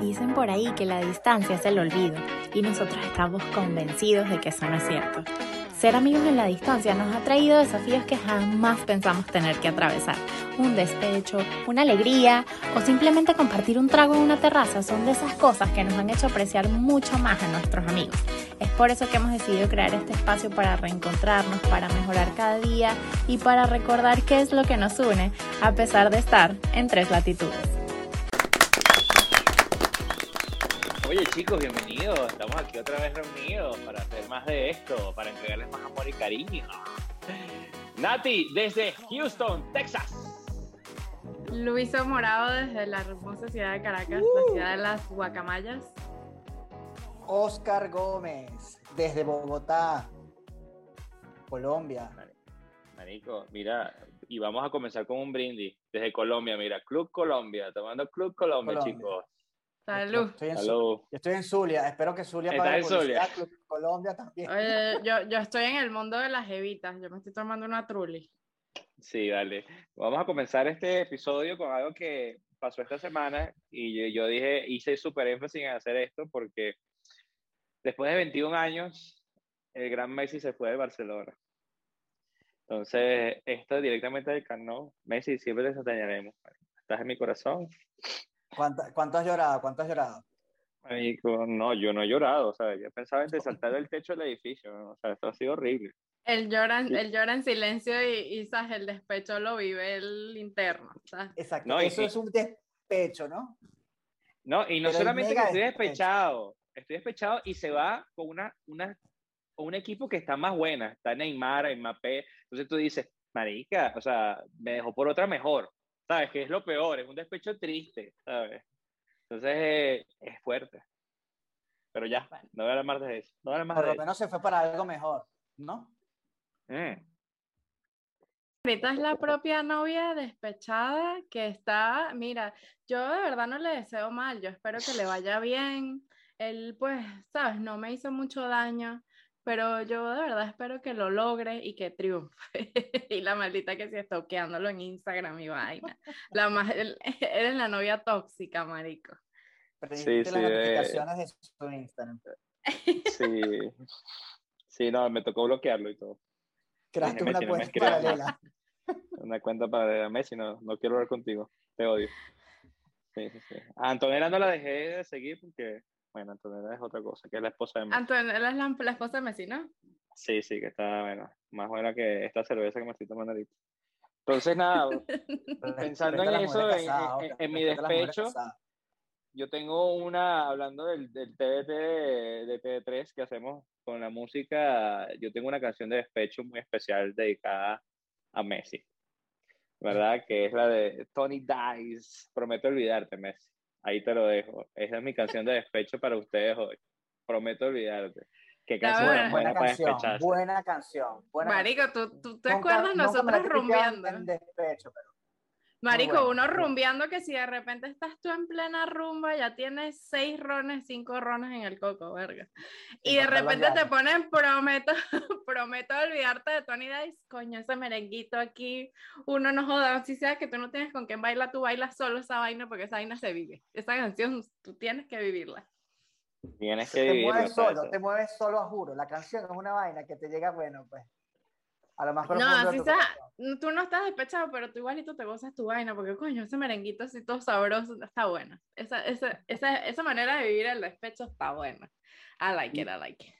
Dicen por ahí que la distancia es el olvido y nosotros estamos convencidos de que eso no es cierto. Ser amigos en la distancia nos ha traído desafíos que jamás pensamos tener que atravesar. Un despecho, una alegría o simplemente compartir un trago en una terraza son de esas cosas que nos han hecho apreciar mucho más a nuestros amigos. Es por eso que hemos decidido crear este espacio para reencontrarnos, para mejorar cada día y para recordar qué es lo que nos une a pesar de estar en tres latitudes. Oye chicos, bienvenidos. Estamos aquí otra vez reunidos para hacer más de esto, para entregarles más amor y cariño. Nati, desde Houston, Texas. Luiso Morado desde la hermosa ciudad de Caracas, la ciudad de las guacamayas. Oscar Gómez desde Bogotá, Colombia. Marico, mira, y vamos a comenzar con un brindis desde Colombia, mira, Club Colombia, tomando Club Colombia, Colombia. chicos. Salud. Estoy en, Salud. Yo estoy en Zulia, espero que Zulia ¿Estás pague en Zulia? Club Colombia también. Oye, yo, yo estoy en el mundo de las evitas, yo me estoy tomando una trulli. Sí, dale. Vamos a comenzar este episodio con algo que pasó esta semana y yo, yo dije, hice súper énfasis en hacer esto porque después de 21 años, el gran Messi se fue de Barcelona. Entonces, esto directamente del canal, Messi, siempre te extrañaremos. Estás en mi corazón. ¿Cuánto, cuánto has llorado? ¿Cuánto has llorado? Marico, no, yo no he llorado, o sea, yo pensaba en saltar del techo del edificio, ¿no? o sea, esto ha sido horrible. Él llora, Sí. él llora en silencio y, y ¿sabes? el despecho lo vive el interno. ¿sabes? Exacto, No, eso y- es un despecho, ¿no? No, y no Pero solamente que estoy despecho. despechado, estoy despechado y se va con una, una, con un equipo que está más buena, está Neymar, Mbappé, entonces tú dices, marica, o sea, me dejó por otra mejor, ¿sabes? Que es lo peor, es un despecho triste, ¿sabes? Entonces eh, es fuerte. Pero ya, no voy a hablar más de eso, no voy a hablar más Por de lo eso. menos se fue para algo mejor, ¿no? Mm. Ahorita es la propia novia despechada que está, mira, yo de verdad no le deseo mal, yo espero que le vaya bien. Él, pues, sabes, no me hizo mucho daño, pero yo de verdad espero que lo logre y que triunfe. y la maldita que se estoqueándolo en Instagram y vaina. La él- eres la novia tóxica, marico. Sí, las eh. notificaciones de su Instagram. Sí, sí, no, me tocó bloquearlo y todo. Creaste una no cuenta más. paralela. Una cuenta para Messi, no, no quiero hablar contigo, te odio. Sí, sí, sí. A Antonella no la dejé de seguir porque, bueno, Antonella es otra cosa, que es la esposa de Messi. Antonella es la, la esposa de Messi, ¿no? Sí, sí, que está, bueno, más buena que esta cerveza que me estoy tomando ahorita. Entonces, nada, Pensando en eso, en- en- en mi despecho, yo tengo una, hablando del, del TDT de, de TV3 que hacemos con la música, yo tengo una canción de despecho muy especial dedicada a Messi, ¿verdad? Que es la de Tony Dice, prometo olvidarte, Messi. Ahí te lo dejo. Esa es mi canción de despecho para ustedes hoy. Prometo olvidarte. Qué canción buena. Buena buena para canción, despecharse. buena canción. Buena Marico. ¿tú, tú te Nunca- acuerdas nosotros rumbeando? En despecho, pero Marico, bueno, uno rumbeando que si de repente estás tú en plena rumba, ya tienes seis rones, cinco rones en el coco, verga. Y de repente te ponen, prometo, prometo olvidarte de Tony Dice, coño, ese merenguito aquí, uno no joda, si sea que tú no tienes con quién bailar, tú bailas solo esa vaina porque esa vaina se vive. Esa canción tú tienes que vivirla. Tienes que te vivirlo, mueves ¿sabes? solo, te mueves solo, a juro. La canción es una vaina que te llega, bueno, pues, a lo más No, profundo de así sea, corazón. Tú no estás despechado, pero tú igualito te gozas tu vaina, porque coño, ese merenguito así todo sabroso está bueno. Esa, esa, esa, esa manera de vivir el despecho está buena. I like it, I like it.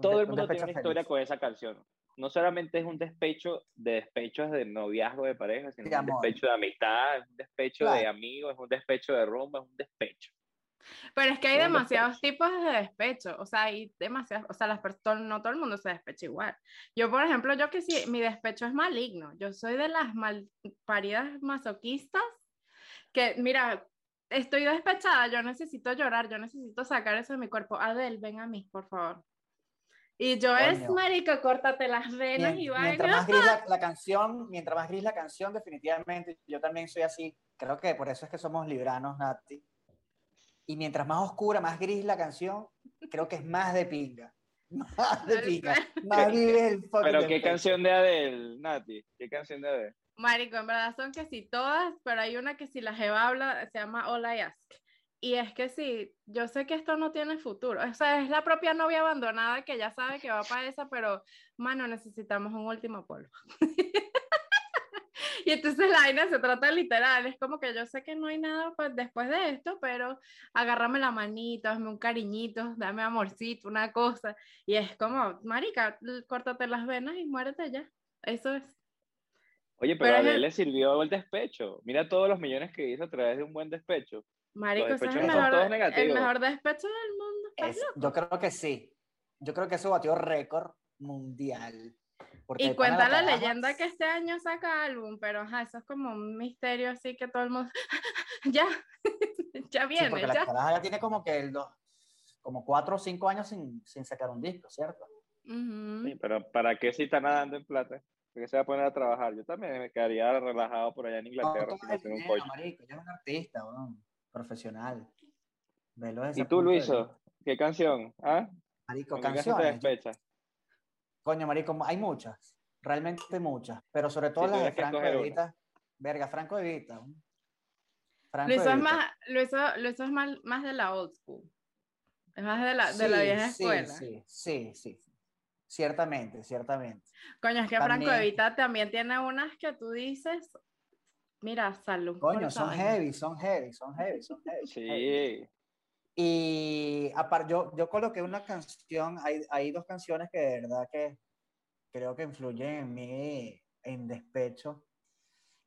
Todo el un mundo tiene una historia feliz. con esa canción. No solamente es un despecho de despechos de noviazgo de pareja, sino De un amor. despecho de amistad, es un despecho de amigos, es un despecho de rumba, es un despecho. Pero es que hay demasiados tipos de despecho, o sea, hay demasiados, o sea, las personas, no todo el mundo se despecha igual. Yo, por ejemplo, yo que sí, mi despecho es maligno, yo soy de las malparidas masoquistas que, mira, estoy despechada, yo necesito llorar, yo necesito sacar eso de mi cuerpo. Adel, ven a mí, por favor. Y yo es, Coño. marico, córtate las venas Mien- y mientras vaina. más gris la, la canción, mientras más gris la canción, definitivamente, yo también soy así. Creo que por eso es que somos libranos, Nati. Y mientras más oscura, más gris la canción, creo que es más de pinga. Más de pinga. Más vive el fucking Pero qué canción de Adele, Nati, qué canción de Adele. Marico, en verdad son que sí todas, pero hay una que si la jeva habla, se llama All I Ask. y es que sí, yo sé que esto no tiene futuro. O sea, es la propia novia abandonada que ya sabe que va para esa, pero, mano, necesitamos un último polvo. y entonces la vaina se trata literal, es como que yo sé que no hay nada pues, después de esto, pero agárrame la manito, hazme un cariñito, dame amorcito, una cosa. Y es como, marica, córtate las venas y muérete ya. Eso es. Oye, pero, a él le sirvió el despecho. Mira todos los millones que hizo a través de un buen despecho. Marico, es el mejor, el mejor despecho del mundo. yo creo que sí. Yo creo que eso batió récord mundial. Y cuenta la, leyenda que este año saca álbum, pero ajá, eso es como un misterio así que todo el mundo. ya, ya viene. ya. ya tiene como que el como cuatro o cinco años sin, sin sacar un disco, ¿cierto? Sí, pero ¿para qué si está nadando en plata? que se va a poner a trabajar? Yo también me quedaría relajado por allá en Inglaterra. No, un marico, yo soy un artista, profesional. ¿Y tú, Luiso? ¿Qué canción? ¿Ah? Marico, canciones. Coño, marico, hay muchas. Realmente muchas. Pero sobre todo las de Franco Evita. Verga, Franco Evita. Luiso, Es más, Luiso, Luiso es más, más, de la old school. Es más de la, de la vieja escuela. Sí, sí, sí. Ciertamente, ciertamente. Coño, es que Franco Evita también tiene unas que tú dices, Mira, salud. Coño, son heavy, son heavy, son heavy, son heavy. Sí. Y aparte, yo, yo coloqué una canción, hay, hay dos canciones que de verdad que creo que influyen en mí en despecho.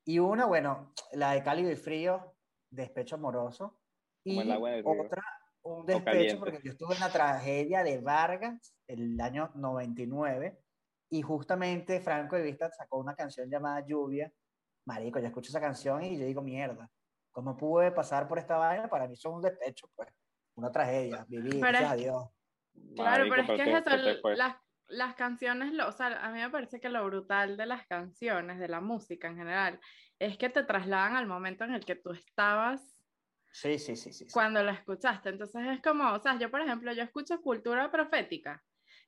Y una, bueno, la de Cálido y Frío, Despecho Amoroso. Y otra, un despecho, porque yo estuve en la tragedia de Vargas el año 99 y justamente Franco de Vista sacó una canción llamada Lluvia marico, yo escucho esa canción y yo digo, mierda, ¿cómo pude pasar por esta vaina? Para mí son un despecho, pues, una tragedia, vivir, gracias a Dios. Claro, pero es que eso, las, las canciones, o sea, a mí me parece que lo brutal de las canciones, de la música en general, es que te trasladan al momento en el que tú estabas Sí, sí, sí, sí. Cuando la escuchaste. Entonces es como, o sea, yo por ejemplo, yo escucho cultura profética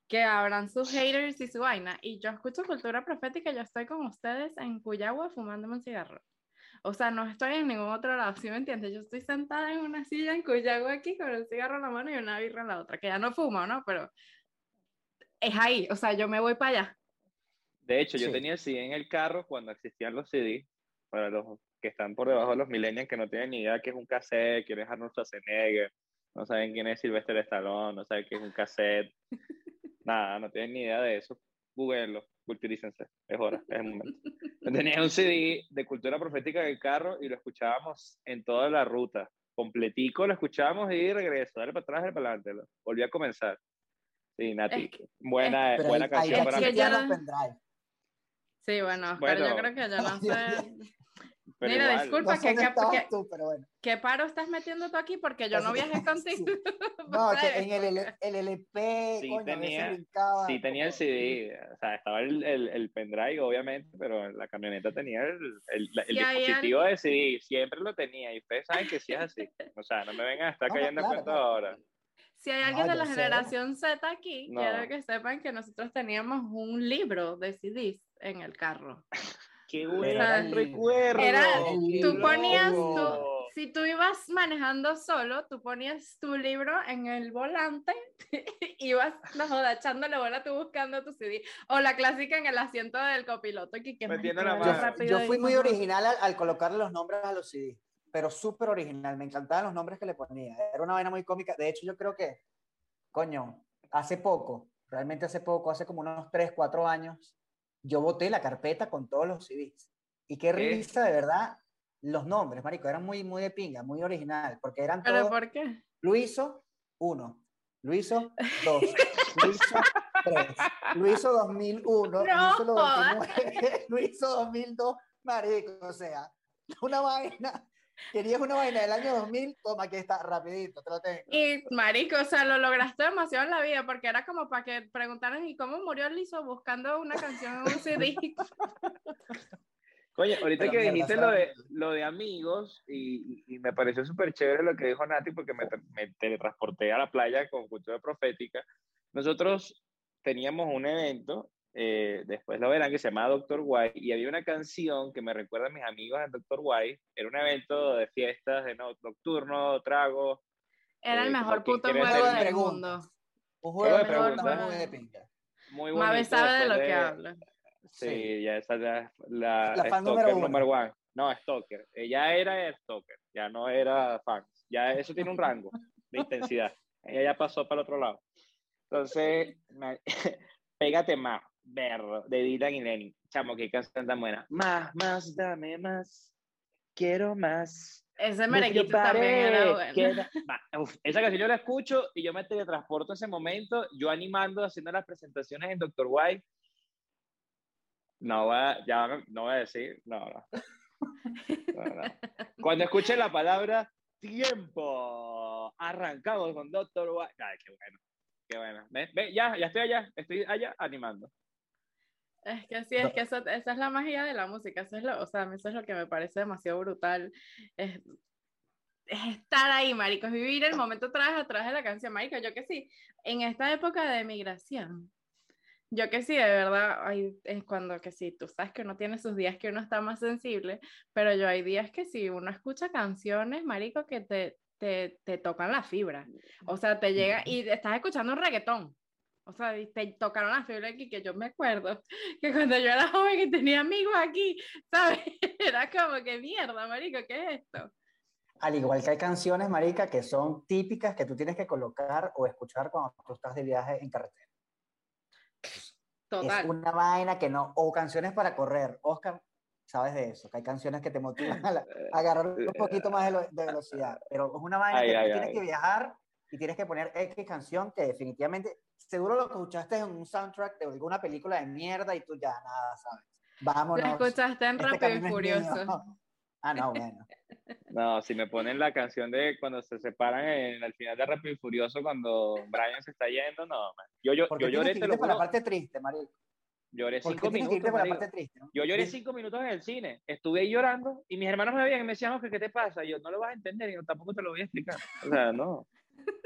que abran sus haters y su vaina. Y yo escucho cultura profética, yo estoy con ustedes en Cuyagua fumándome un cigarro. O sea, no estoy en ningún otro lado, ¿sí me entiendes? Yo estoy sentada en una silla en Cuyagua aquí con un cigarro en la mano y una birra en la otra, que ya no fumo, ¿no? Pero es ahí, o sea, yo me voy para allá. De hecho, yo tenía el CD en el carro cuando existían los CD, para los que están por debajo de los millennials que no tienen ni idea qué es un cassette, quién es Arnold Schwarzenegger, no saben quién es Sylvester Stallone, no saben qué es un cassette. Nada, no tienen ni idea de eso. Googleenlo, culturícense, es hora, es el momento. Tenía un CD de cultura profética en el carro y lo escuchábamos en toda la ruta. Completico lo escuchábamos y regreso, dale para atrás, dale para adelante. Volví a comenzar. Sí, Nati, buena, buena canción para mí. Sí, bueno, bueno, pero yo creo que ya no sé. Mira, disculpa, que, ¿qué paro estás metiendo tú aquí? Porque yo no viajé contigo. no, que en el, el, LP, sí, tenía, sí tenía el CD, o sea, estaba el, el, el pendrive, obviamente, pero la camioneta tenía el, el, dispositivo de CD, siempre lo tenía, y ustedes saben que sí es así. O sea, no me vengan a estar cayendo en cuenta ahora. Si hay alguien de la generación Z aquí, quiero que sepan que nosotros teníamos un libro de CDs en el carro. Qué buen recuerdo. Era, tú ponías si tú ibas manejando solo, tú ponías tu libro en el volante, ibas, no joda, echándole bola tú buscando tu CD. O la clásica en el asiento del copiloto. Que, que yo, fui muy original al, colocarle los nombres a los CD, pero súper original. Me encantaban los nombres que le ponía. Era una vaina muy cómica. De hecho, yo creo que, coño, hace poco, realmente hace poco, hace como unos 3, 4 años, yo boté la carpeta con todos los CDs. Y qué risa, de verdad, los nombres, marico, eran muy, muy de pinga, muy original, porque eran todos... ¿Pero por qué? Luiso, uno. Luiso, dos. Luiso, tres. Luiso 2001. No, Luiso, 2009, Luiso 2002, marico, o sea, una vaina Querías una vaina del año 2000, toma, aquí está, rapidito, te lo tengo. Y marico, o sea, lo lograste demasiado en la vida, porque era como para que preguntaran, ¿y cómo murió Lizo buscando una canción en un CD? Coño, ahorita que dijiste lo de, lo de amigos, y, y me pareció súper chévere lo que dijo Nati, porque me, me teletransporté a la playa con cultura profética. Nosotros teníamos un evento eh, después lo verán, que se llama Doctor White, y había una canción que me recuerda a mis amigos en Doctor White, era un evento de fiestas, de no, nocturno, trago. Era el eh, mejor puto juego del preguntas. mundo. Un Juego de de preguntas. muy de pinga. Muy Mabe sabe de lo que habla. Sí, Sí. ya esa es la, la, La fan stalker número number uno. one. No, stalker. Ella era stalker, ya no era fan. Ya eso tiene un rango de intensidad. Ella ya pasó para el otro lado. Entonces, me- pégate más, berro, de Dylan y Lenny. Chamo, qué canción tan buena. Más, más, dame más. Quiero más. Ese merequito también era bueno. uf, esa canción yo la escucho y yo me teletransporto ese momento, yo animando, haciendo las presentaciones en Dr. White. No voy a, ya no voy a decir, no, no. No, no. Cuando escuche la palabra tiempo, arrancamos con Dr. White. Ay, qué bueno, qué bueno. Ve, ve, ya, ya estoy allá, estoy allá animando. Es que sí, es que eso, esa es la magia de la música, eso es lo, o sea, a mí eso es lo que me parece demasiado brutal, es, es estar ahí, marico, es vivir el momento atrás, atrás de la canción, marico, yo que sí, en esta época de migración, yo que sí, de verdad, hay, es cuando que sí, tú sabes que uno tiene sus días que uno está más sensible, pero yo hay días que sí, uno escucha canciones, marico, que te, te, te tocan la fibra, o sea, te llega y estás escuchando un reggaetón. O sea, te tocaron la fibra aquí, que yo me acuerdo que cuando yo era joven y tenía amigos aquí, ¿sabes? Era como que mierda, marico, ¿qué es esto? Al igual que hay canciones, marica, que son típicas que tú tienes que colocar o escuchar cuando tú estás de viaje en carretera. Total. Es una vaina que no, o canciones para correr. Oscar, sabes de eso, que hay canciones que te motivan a, la- a agarrar un poquito más de, lo- de velocidad, pero es una vaina Ay, que ay, tú tienes ay. que viajar y tienes que poner X canción que definitivamente, seguro lo que escuchaste en un soundtrack de alguna película de mierda y tú ya nada, ¿sabes? Vámonos. Lo escuchaste en este Rápido y Furioso. Ah, no, bueno. No, si me ponen la canción de cuando se separan en, al final de Rápido y Furioso, cuando Brian se está yendo, no, man. Yo, yo, yo lloré, que lo para la parte triste, marico. lloré cinco tienes que irte minutos, para la parte triste. ¿no? Yo lloré Sí. cinco minutos en el cine, estuve ahí llorando y mis hermanos me veían y me decían, "Oscar, ¿qué te pasa? Y yo, no lo vas a entender y yo tampoco te lo voy a explicar. O sea, no.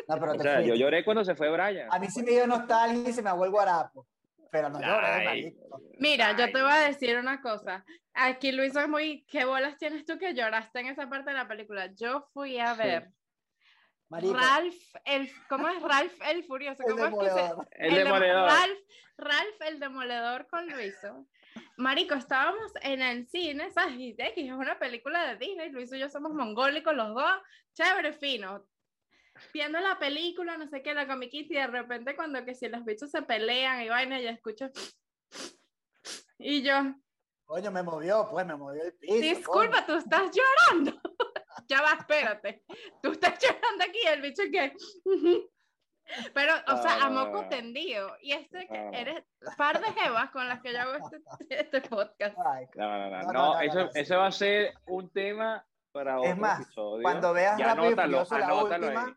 No, pero O te sea, yo lloré cuando se fue Brian. A mí sí me dio nostalgia y se me el guarapo. Pero no lloré, Ay. Mira, yo Ay. te voy a decir una cosa. Aquí Luis es muy, ¿qué bolas tienes tú que lloraste en esa parte de la película? Yo fui a ver Marico, Ralph el, ¿cómo es Ralph el Furioso? el ¿Cómo es que se. El dem- demoledor. Ralph, Ralph el demoledor con Luiso. Marico, estábamos en el cine, ¿sabes? Y X, es una película de Disney, Luiso y yo somos mongólicos los dos, chévere, fino. Viendo la película, no sé qué, la comiquita, y de repente cuando que si los bichos se pelean y vaina, yo escucho... Y yo, Coño, me movió, pues me movió el piso. disculpa, tú estás llorando. ya va, espérate. Tú estás llorando aquí, el bicho que... Pero, o sea, a moco no. tendido. Y este que No, no. eres par de jevas con las que yo hago este, este podcast. No, no, no, No, no, no, no, eso, eso va a ser un tema para otro Es más, episodio. cuando veas Ya Rápido y anótalo, Furioso la anótalo última, ahí.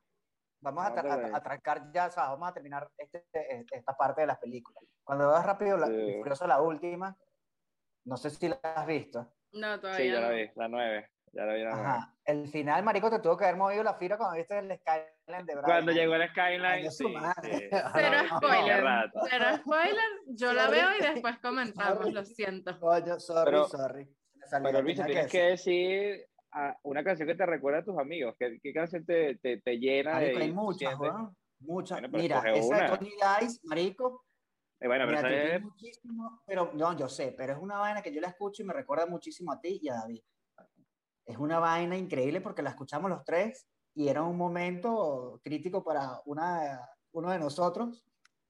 Vamos a, tra- Anótalo a- ahí. a trancar ya, o sea, vamos a terminar este- esta parte de las películas. Cuando veas Rápido la- Sí. Furioso la última, no sé si la has visto. No, Sí, todavía ya la no. vi, la nueve. Ya la vi la nueve. Ajá. El final, marico, te tuvo que haber movido la fibra cuando viste el Skyline de Brian. Cuando llegó el Skyline, sí, sí. Cero spoiler. Cero spoiler, yo la veo y después comentamos, Sorry. lo siento. Coño, sorry, Pero- sorry. Pero Luis, tienes que decir. decir ah, una canción que te recuerda a tus amigos. ¿Qué, qué canción te, te, te llena Marico, de hay muchas, weón. Muchas. Bueno, Mira, esa de una. Tony Dice, marico. Eh, bueno, pero mira, es- muchísimo, pero no, yo sé, pero es una vaina que yo la escucho y me recuerda muchísimo a ti y a David. Es una vaina increíble porque la escuchamos los tres y era un momento crítico para una, uno de nosotros.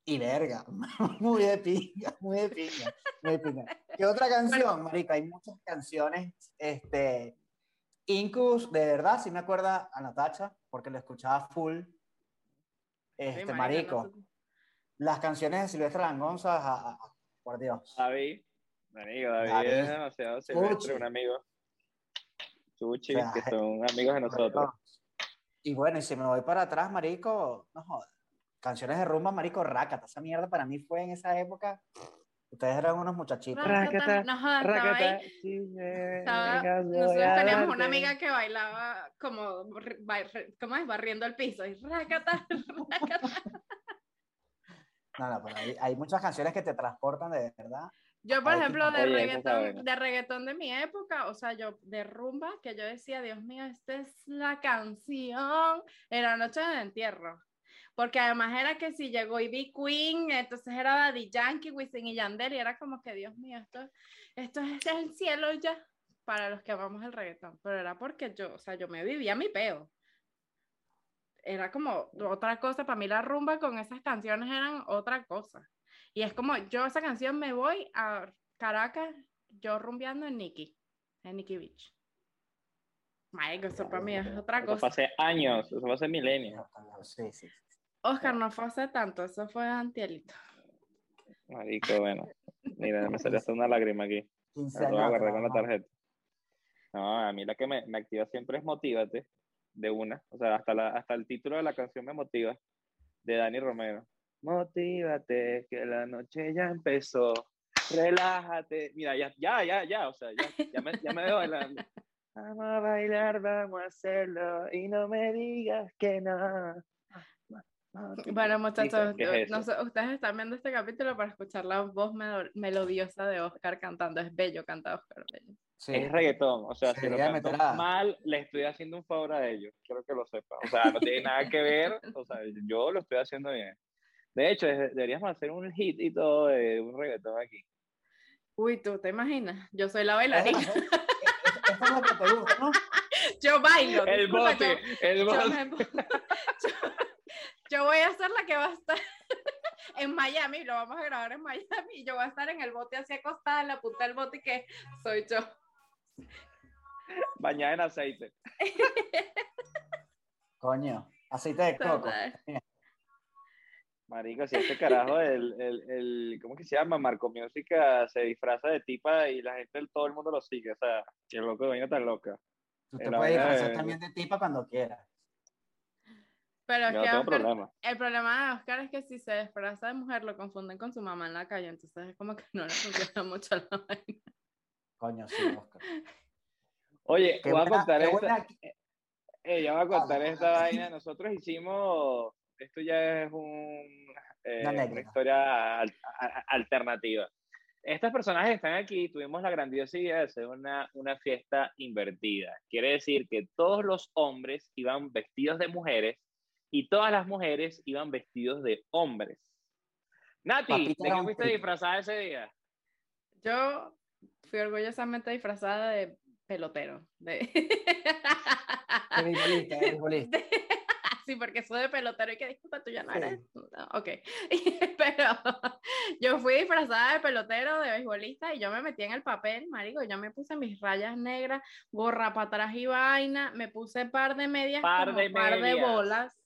Y verga, muy de pinga, muy de pinga, muy de pinga. ¿Qué otra canción, marica? Hay muchas canciones, este, Incus, de verdad, sí me acuerda a Natacha, porque lo escuchaba full. Este, Sí, marico, no- las canciones de Silvestre Langonza, a- a- a- por Dios. David. Amigo, David, David. es demasiado silvestre, Chuchi. un amigo. Chuchi, O sea, que son amigos de nosotros. Y bueno, y si me voy para atrás, marico, no jodas. Canciones de rumba, marico, rácata. Esa mierda para mí fue en esa época. Ustedes eran unos muchachitos. Rácata, no jodas, estaba Rácata, ahí. si me Estaba- nosotros a teníamos una amiga que bailaba como, ¿cómo es? Barriendo el piso y rácata, rácata. No, no, pero hay, hay muchas canciones que te transportan de verdad. Yo, por Ay, ejemplo, de reggaetón, de reggaetón de mi época, o sea, yo de rumba, que yo decía, Dios mío, esta es la canción, era Noche de Entierro. Porque además era que si llegó Ivy Queen, entonces era Daddy Yankee, Wisin y Yandel, y era como que, Dios mío, esto, esto es el cielo ya, para los que amamos el reggaetón. Pero era porque yo, o sea, yo me vivía mi peo. Era como otra cosa, para mí la rumba con esas canciones eran otra cosa. Y es como, yo esa canción me voy a Caracas, yo rumbeando en Nikki, en Nikki Beach. Marico, eso para mí es otra Eso fue cosa. hace años, eso fue hace milenios. Sí, sí. sí. Oscar, no fue hace tanto, eso fue antielito. Marico, bueno. Mira, me salió hasta una lágrima aquí. 15 Me lo voy a años. agarrar con la atrás, tarjeta. No, a mí la que me, me activa siempre es Motívate, de una. O sea, hasta, la, hasta el título de la canción me motiva, de Dani Romero. Motívate, que la noche ya empezó. Relájate. Mira, ya, ya, ya, ya. O sea, ya, ya, me, ya me veo bailando. Vamos a bailar, vamos a hacerlo. Y no me digas que no. Bueno, muchachos, no sé, ustedes están viendo este capítulo para escuchar la voz melo- melodiosa de Oscar cantando. Es bello cantar Oscar, bello. Sí. Es reggaetón, o sea, Se si lo canto mal, le estoy haciendo un favor a ellos, quiero que lo sepan. O sea, no tiene nada que ver, o sea, yo lo estoy haciendo bien. De hecho, deberíamos hacer un hit y todo de un reggaetón aquí. Uy, ¿tú te imaginas? Yo soy la bailarina. eso- eso es lo que te gusta, ¿no? Yo bailo. El bote, yo- el yo, bote. me pongo- yo- yo voy a ser la que va a estar en Miami, lo vamos a grabar en Miami, y yo voy a estar en el bote así acostada en la punta del bote que soy yo. Bañada en aceite. Coño, aceite de coco. Marico, si este carajo, el, el, el, ¿cómo que se llama? Marco Música se disfraza de tipa y la gente, todo el mundo lo sigue. O sea, qué loco, vaina tan loca. Tú te puedes disfrazar de- también de tipa cuando quieras. Pero es no que tengo Oscar- problema. el problema de Oscar es que si se disfraza de mujer lo confunden con su mamá en la calle, entonces es como que no le funciona mucho la vaina. Coño, sí, Oscar. Oye, Qué voy a buena- contar qué esta, buena- eh, ya voy a contar Dale. esta vaina. Nosotros hicimos, esto ya es un, eh, Una historia al- a- a- alternativa. Estas personajes que están aquí, tuvimos la grandiosa idea de hacer una, una fiesta invertida. Quiere decir que todos los hombres iban vestidos de mujeres y todas las mujeres iban vestidos de hombres. Nati, Papita ¿de qué fuiste disfrazada ese día? Yo fui orgullosamente disfrazada de pelotero. De... De beisbolista, de beisbolista. de- Sí, porque soy de pelotero y que disculpa, tú ya no Sí. eres. No, ok. Pero yo fui disfrazada de pelotero, de beisbolista, y yo me metí en el papel, marico. Yo me puse mis rayas negras, gorra para atrás y vaina, me puse par de medias, Par como de par de bolas.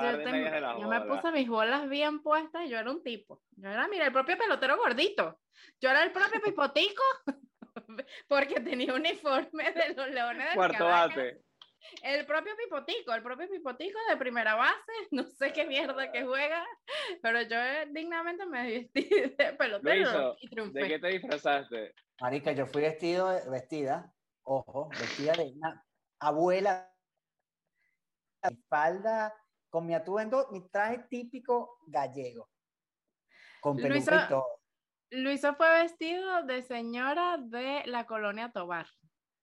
Yo de de me puse mis bolas bien puestas y yo era un tipo. Yo era, mira, el propio pelotero gordito. Yo era el propio pipotico porque tenía uniforme de los leones del Cuarto Caracas. bate. El propio Pipotico, el propio Pipotico de primera base, no sé qué mierda que juega, pero yo eh, dignamente me vestí de pelotero Luiso, y ¿De triunfé. qué te disfrazaste? Marica, yo fui vestido, de- vestida, ojo, vestida de una abuela, mi falda, con mi atuendo, mi traje típico gallego, con Luisa- y todo. Luisa fue vestido de señora de la colonia Tobar.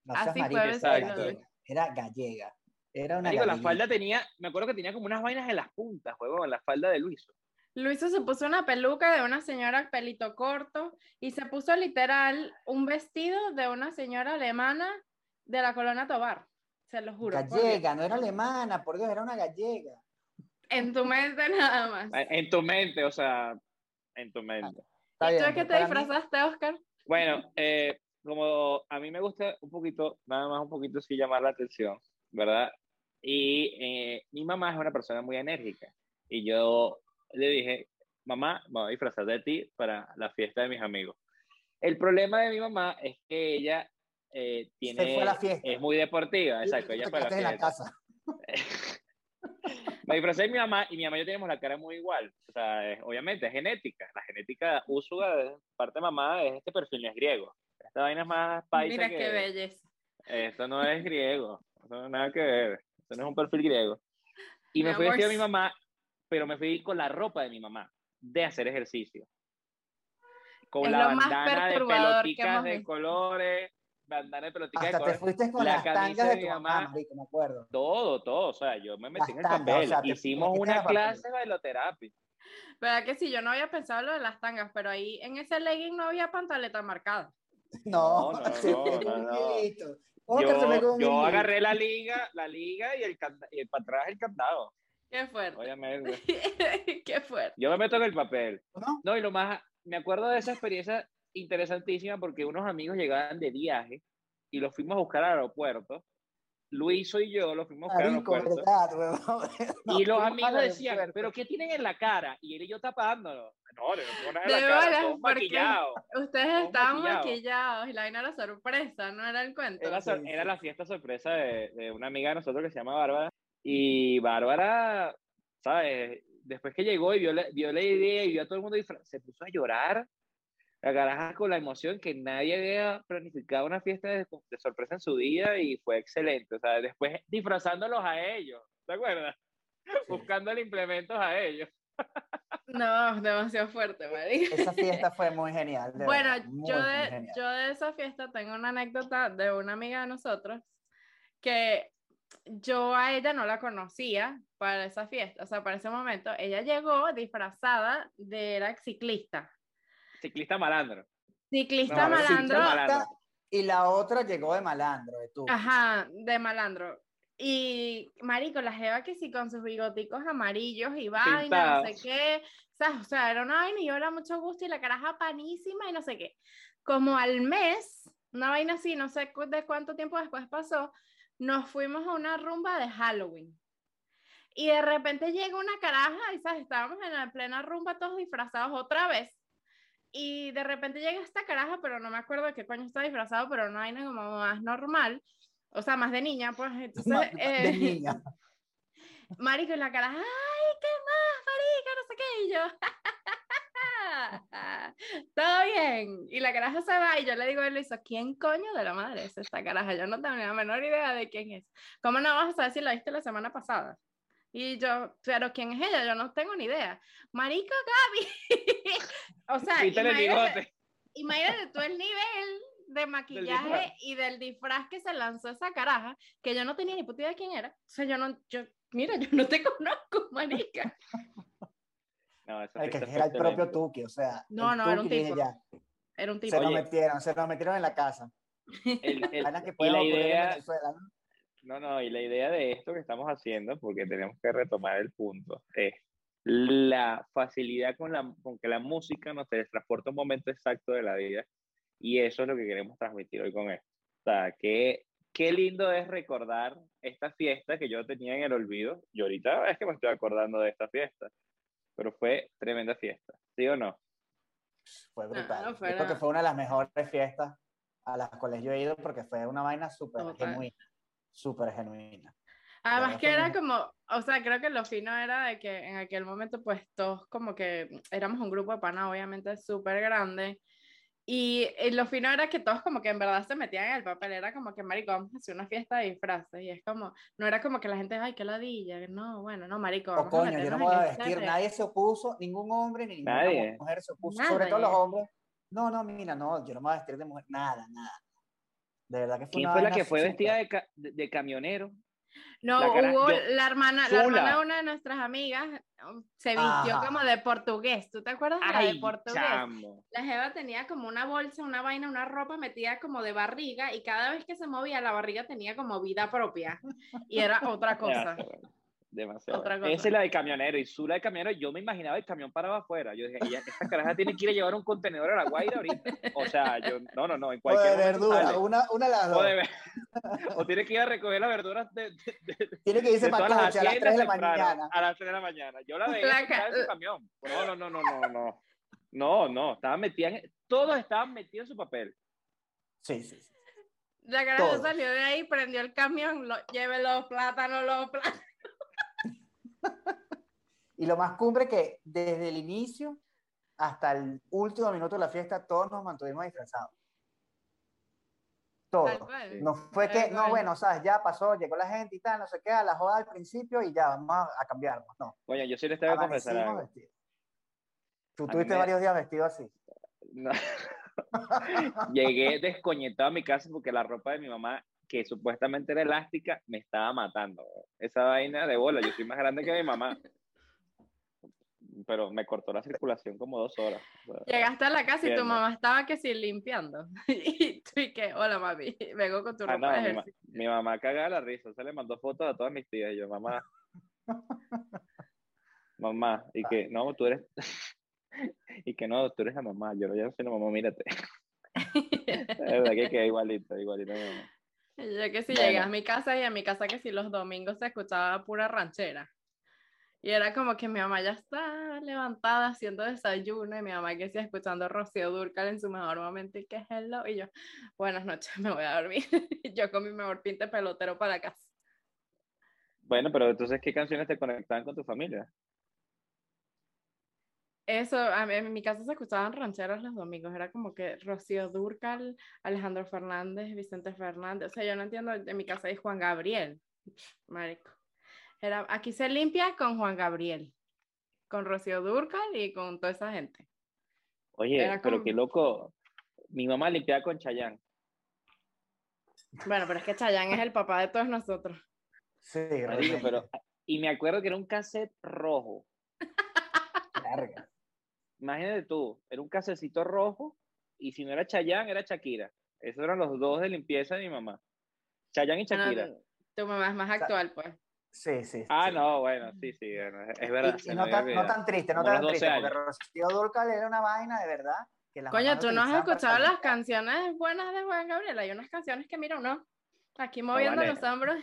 No así fue vestido, era gallega, era una Marico, la falda tenía, me acuerdo que tenía como unas vainas en las puntas, huevón, la falda de Luiso. Luisa se puso una peluca de una señora pelito corto y se puso literal un vestido de una señora alemana de la colonia Tobar. Se lo juro. Gallega, no era alemana, por Dios, era una gallega. En tu mente nada más. En en tu mente, o sea, en tu mente. ¿Y tú de qué pero te mí- disfrazaste, Oscar? Bueno, eh, como a mí me gusta un poquito, nada más un poquito sí llamar la atención, ¿verdad? Y eh, mi mamá es una persona muy enérgica. Y yo le dije, mamá, me voy a disfrazar de ti para la fiesta de mis amigos. El problema de mi mamá es que ella eh, tiene, fue a la fiesta. es muy deportiva, exacto, ella fue a la quedaste en la fiesta. casa. Me disfracé de mi mamá y mi mamá y yo tenemos la cara muy igual. O sea, es- obviamente es genética. La genética usuga de parte de mamá es este perfil, no es griego. Esta vaina es más paisa Mira que... qué belleza. Esto no es griego. Esto no nada que ver. Esto no es un perfil griego. Y Mi me fui vestido de mi mamá, pero me fui con la ropa de mi mamá. de hacer ejercicio. Con Es la bandana de peloticas de colores, bandana de peloticas de Hasta te fuiste con la las camisa tangas de de mi mamá. mamá, marico, me acuerdo. todo, todo, o sea, yo me metí en el Las tangas, papel, o sea, hicimos una el clase de bailoterapia. ¿Verdad que sí? Yo no había pensado lo de las tangas, pero ahí en ese legging no había pantaleta marcada. No, No, no, se no, me no, Yo, yo agarré la liga, la liga y el, y para atrás el candado, Qué fuerte. obviamente. Qué fuerte. Yo me meto en el papel. ¿No? No, y lo más, me acuerdo de esa experiencia interesantísima porque unos amigos llegaban de viaje y los fuimos a buscar al aeropuerto. Luis y yo los fuimos a buscar al Marico, aeropuerto. verdad, huevón. Y los amigos al decían. ¿pero qué tienen en la cara? Y él y yo tapándolo. No, no tengo nada en la cara, maquillados. Ustedes estaban maquillados. maquillados y la vaina era sorpresa, no era el cuento. Era, Sí, era la fiesta sorpresa de, de una amiga de nosotros que se llama Bárbara. Y Bárbara, ¿sabes? Después que llegó y vio la, vio la idea y vio a todo el mundo se puso a llorar. La caraja con la emoción que nadie había planificado una fiesta de, de sorpresa en su día y fue excelente. O sea, después disfrazándolos a ellos, ¿te acuerdas? Buscándole implementos a ellos. No, demasiado fuerte, marica. Esa fiesta fue muy genial. de Bueno, verdad, muy, yo de, genial. yo de esa fiesta tengo una anécdota de una amiga de nosotros que yo a ella no la conocía para esa fiesta, o sea, para ese momento. Ella llegó disfrazada de era ciclista. Ciclista malandro. Ciclista No, ciclista malandro. Y la otra llegó de malandro, de tú. Ajá, de malandro. Y marico, la jeva que sí con sus bigoticos amarillos y vaina, no sé qué. O sea, o sea, era una vaina y yo era mucho gusto y la caraja panísima y no sé qué. Como al mes, una vaina así, no sé de cuánto tiempo después pasó, nos fuimos a una rumba de Halloween. Y de repente llega una caraja y ¿sabes? estábamos en la plena rumba todos disfrazados otra vez. Y de repente llega esta caraja, pero no me acuerdo de qué coño está disfrazado, pero una vaina como más normal, o sea, más de niña, pues entonces, Ma- eh, de niña. marico, y la caraja, ay, ¿qué más, marica? No sé qué, y yo, todo bien, y la caraja se va, y yo le digo a él, hizo, ¿quién coño de la madre es esta caraja? Yo no tengo la menor idea de quién es. ¿Cómo no vas a saber si la viste la semana pasada? Y yo, pero ¿quién es ella? Yo no tengo ni idea. Marico Gaby. o sea, imagínate, imagínate tú el nivel de maquillaje y del disfraz que se lanzó esa caraja, que yo no tenía ni puta idea de quién era. O sea, yo no, yo, mira, yo no te conozco, marica. No, esa El que era el propio. Tuki, o sea. No, no, era un tipo. ya, Era un tipo. Se nos Oye. metieron, se nos metieron en la casa. El- el- Vainas que y la ocurrir en idea, Venezuela, ¿no? No, no, y la idea de esto que estamos haciendo, porque tenemos que retomar el punto, es la facilidad con, la, con que la música nos transporta un momento exacto de la vida y eso es lo que queremos transmitir hoy con esto. O sea, qué, qué lindo es recordar esta fiesta que yo tenía en el olvido y ahorita es que me estoy acordando de esta fiesta, pero fue tremenda fiesta, ¿sí o no? Fue No, brutal. no Yo fuera- creo que fue una de las mejores fiestas a las cuales yo he ido porque fue una vaina súper genuina. Súper genuina. Además verdad que era como, o sea, creo que lo fino era de que en aquel momento pues todos como que éramos un grupo de panas obviamente súper grande y, y lo fino era que todos como que en verdad se metían en el papel, era como que marico, vamos a hacer una fiesta de disfraces y es como, no era como que la gente, ay, qué ladilla, no, bueno, no, marico, O vamos a coño, yo no me voy a vestir, re- nadie se opuso, ningún hombre ni ninguna Nadie. mujer se opuso, sobre todo los Nadie. hombres. No, no, mira, no, yo no me voy a vestir de mujer, nada, nada. De verdad que fue ¿Quién una fue la que fue vestida de, ca- de- camionero? No, La hubo yo- la hermana, la hermana de una de nuestras amigas um, se vistió Ajá. como de portugués, ¿tú te acuerdas de la de portugués? chamo. La Jeva tenía como una bolsa, una vaina, una ropa metida como de barriga y cada vez que se movía la barriga tenía como vida propia y era otra cosa. Demasiado. Otra cosa. Esa es la del camionero y Zula del camionero. Yo me imaginaba el camión parado afuera. Yo dije, ella, esta caraja tiene que ir a llevar un contenedor a la Guaira ahorita. O sea, yo, no, no, no, en O cualquier de momento verdura, sale. una, una de las O, dos. de o tiene que ir a recoger las verduras de, de- de- Tiene que irse de para las coche a las 3 haciendas de la temprano, mañana. A las 3 de la mañana. Yo la veía La en su camión. No, no, no, no, no, no. No, no, estaban metidas, en- todos estaban metidos en su papel. Sí, sí, sí. La caraja salió de ahí, prendió el camión, lo, lleve los plátanos, los plátanos. Y lo más cumbre que desde el inicio hasta el último minuto de la fiesta, todos nos mantuvimos disfrazados. Cual. No fue Tal que, no, bueno, sabes, ya pasó, llegó la gente y tal, no sé qué, a la joda al principio y ya, vamos a, a cambiarnos. No, Oye, yo sí les tengo que confesar algo. Tú A tuviste me- varios días vestido así. No. Llegué descoñetado a mi casa porque la ropa de mi mamá, que supuestamente era elástica, me estaba matando. Esa vaina de bola, yo soy más grande que mi mamá. Pero me cortó la circulación como dos horas. Llegaste a la casa y tu mamá estaba que sí limpiando. Y tú y que, hola mami, vengo con tu ah, ropa no, de mi, ma- mi mamá cagaba la risa, se le mandó fotos a todas mis tías y yo, mamá. Mamá, y que no, tú eres. y que no, tú eres la mamá. Yo no, yo no soy la mamá, mírate. Es verdad que queda igualito, igualito a mi mamá. Yo que si Bueno. llegué a mi casa y a mi casa que si los domingos se escuchaba pura ranchera. Y era como que mi mamá ya está levantada haciendo desayuno y mi mamá que sí escuchando Rocío Dúrcal en su mejor momento y que hello. Y yo, buenas noches, me voy a dormir. Y yo con mi mejor pinte pelotero para casa. Bueno, pero entonces, ¿qué canciones te conectaban con tu familia? Eso, a mí- en mi casa se escuchaban rancheras los domingos, era como que Rocío Dúrcal, Alejandro Fernández, Vicente Fernández, o sea, yo no entiendo, en mi casa hay Juan Gabriel, marico. Era, aquí se limpia con Juan Gabriel, con Rocío Dúrcal y con toda esa gente. Oye, Era pero como- qué loco. Mi mamá limpiaba con Chayán. Bueno, pero es que Chayanne es el papá de todos nosotros. Sí, Marico, pero, y me acuerdo que era un cassette rojo. Verga. Imagínate tú, era un casecito rojo y si no era Chayán, era Shakira. Esos eran los dos de limpieza de mi mamá. Chayán y Ah, no, Shakira. tu- mamá es más actual, pues. Sí, sí. Ah, sí. no, bueno, sí, sí, bueno, es verdad. Y, y no, tan, no olvidado. tan triste, no Como tan los 12 triste, porque años. Rocío Dúrcal era una vaina de verdad. Que Coño, tú no has escuchado las canciones buenas de Juan Gabriel. Hay unas canciones que, mira, uno aquí moviendo los hombros.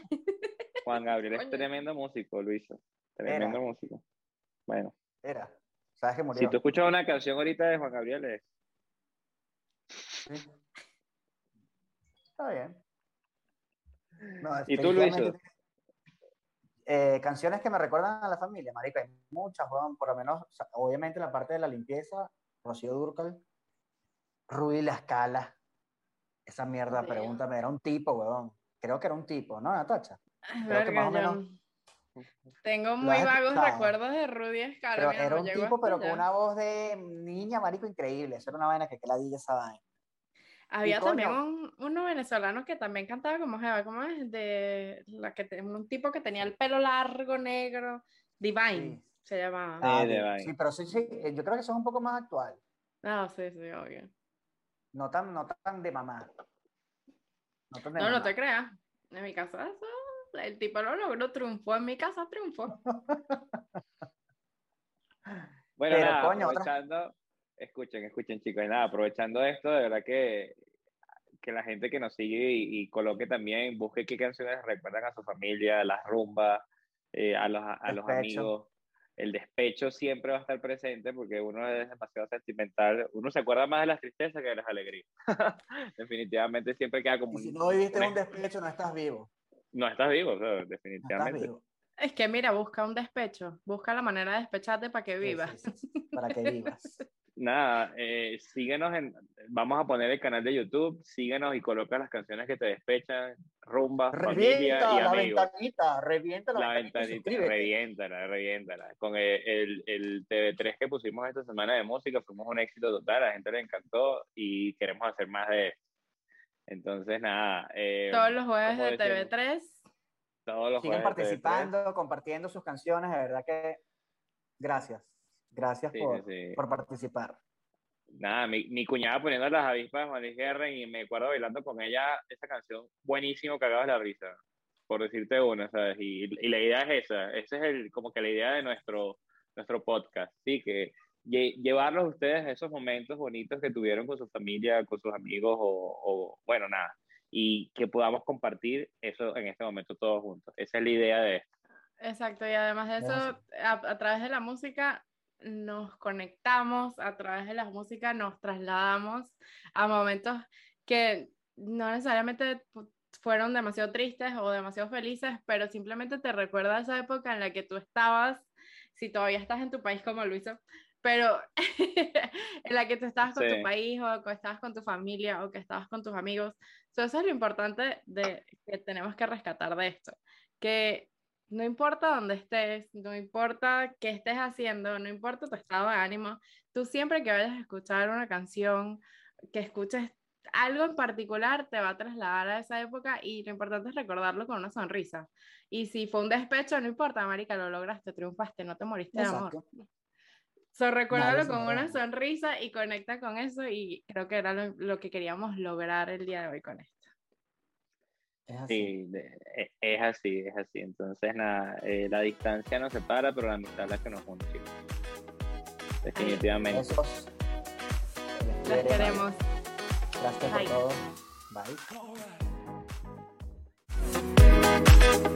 Juan Gabriel es Coño. tremendo músico, Luisa. Tremendo músico. Bueno, Era. ¿Sabes que murió? si tú escuchas una canción ahorita de Juan Gabriel, es Sí. Está bien. No, ¿Y tú, tiene- Eh, canciones que me recuerdan a la familia, marico, hay muchas, weón, por lo menos, o sea, obviamente la parte de la limpieza, Rocío Dúrcal, Rudy La Escala, esa mierda, pregúntame, era un tipo, weón, creo que era un tipo, ¿no, Natacha? Creo que más o menos- Tengo ¿Lo muy has vagos escuchado? recuerdos de Rudy Escala. Pero mira, era un tipo, pero con una voz de niña, marico, increíble, eso era una vaina que, que la di esa vaina. Había y también un, uno venezolano que también cantaba como Jeva, ¿cómo es? De la que te- un tipo que tenía el pelo largo, negro, Divine, Sí. se llamaba. Ah, sí, Divine. sí, pero sí, sí, eh, yo creo que son un poco más actual, Ah, sí, sí, obvio. no tan, no tan de mamá. No tan de No, no te creas. En mi casa, eso, el tipo lo logró, triunfó. En mi casa triunfó. Bueno, Pero, nada, coño, otra- aprovechando, escuchen, escuchen chicos, y nada, aprovechando esto, de verdad que, que la gente que nos sigue y, y coloque también, busque qué canciones recuerdan a su familia, las rumbas, eh, a los, a los amigos. El despecho siempre va a estar presente porque uno es demasiado sentimental, uno se acuerda más de las tristezas que de las alegrías. Definitivamente siempre queda como Y si no viviste un- un despecho, no estás vivo. No estás vivo, o sea, No estás definitivamente. vivo. Es que mira, busca un despecho. Busca la manera de despecharte para que vivas. sí, sí, sí, para que vivas. Nada, eh, síguenos en, vamos a poner el canal de YouTube, síguenos y coloca las canciones que te despechan, rumba, familia Revienta y la amigos. ventanita, revienta la, La ventanita, ventanita, reviéntala, reviéntala. Con el, el, el TV3 que pusimos esta semana de música, fuimos un éxito total, a la gente le encantó y queremos hacer más de esto. Entonces, nada. eh, Todos los jueves de decimos, TV3. Todos los Sigan jueves de TV3. participando, compartiendo sus canciones, de verdad que gracias. Gracias Sí, por, sí, por participar. Nada, mi, mi cuñada poniendo las avispas de Juan Luis Guerra y me acuerdo bailando con ella esa canción buenísimo, cagabas la risa, por decirte una, ¿sabes? Y, y la idea es esa, esa es el, como que la idea de nuestro, nuestro podcast, ¿sí? Que llevarlos a ustedes a esos momentos bonitos que tuvieron con su familia, con sus amigos o, o, bueno, nada, y que podamos compartir eso en este momento todos juntos. Esa es la idea de esto. Exacto, y además de eso, a, a través de la música nos conectamos, a través de la música nos trasladamos a momentos que no necesariamente fu- fueron demasiado tristes o demasiado felices, pero simplemente te recuerda esa época en la que tú estabas, si todavía estás en tu país como Luisa, pero en la que tú estabas con Sí. tu país o que estabas con tu familia o que estabas con tus amigos. So, eso es lo importante de, que tenemos que rescatar de esto, que no importa dónde estés, no importa qué estés haciendo, no importa tu estado de ánimo, tú siempre que vayas a escuchar una canción, que escuches algo en particular, te va a trasladar a esa época y lo importante es recordarlo con una sonrisa. Y si fue un despecho, no importa, Marica, lo lograste, triunfaste, no te moriste de amor. So, recuérdalo con una sonrisa y conecta con eso y creo que era lo, que queríamos lograr el día de hoy con esto. Es así. Sí, e, es así, es así. Entonces, nada, eh, la distancia nos separa, pero la amistad es la que nos une. Definitivamente. Las queremos. Gracias por todo. Bye.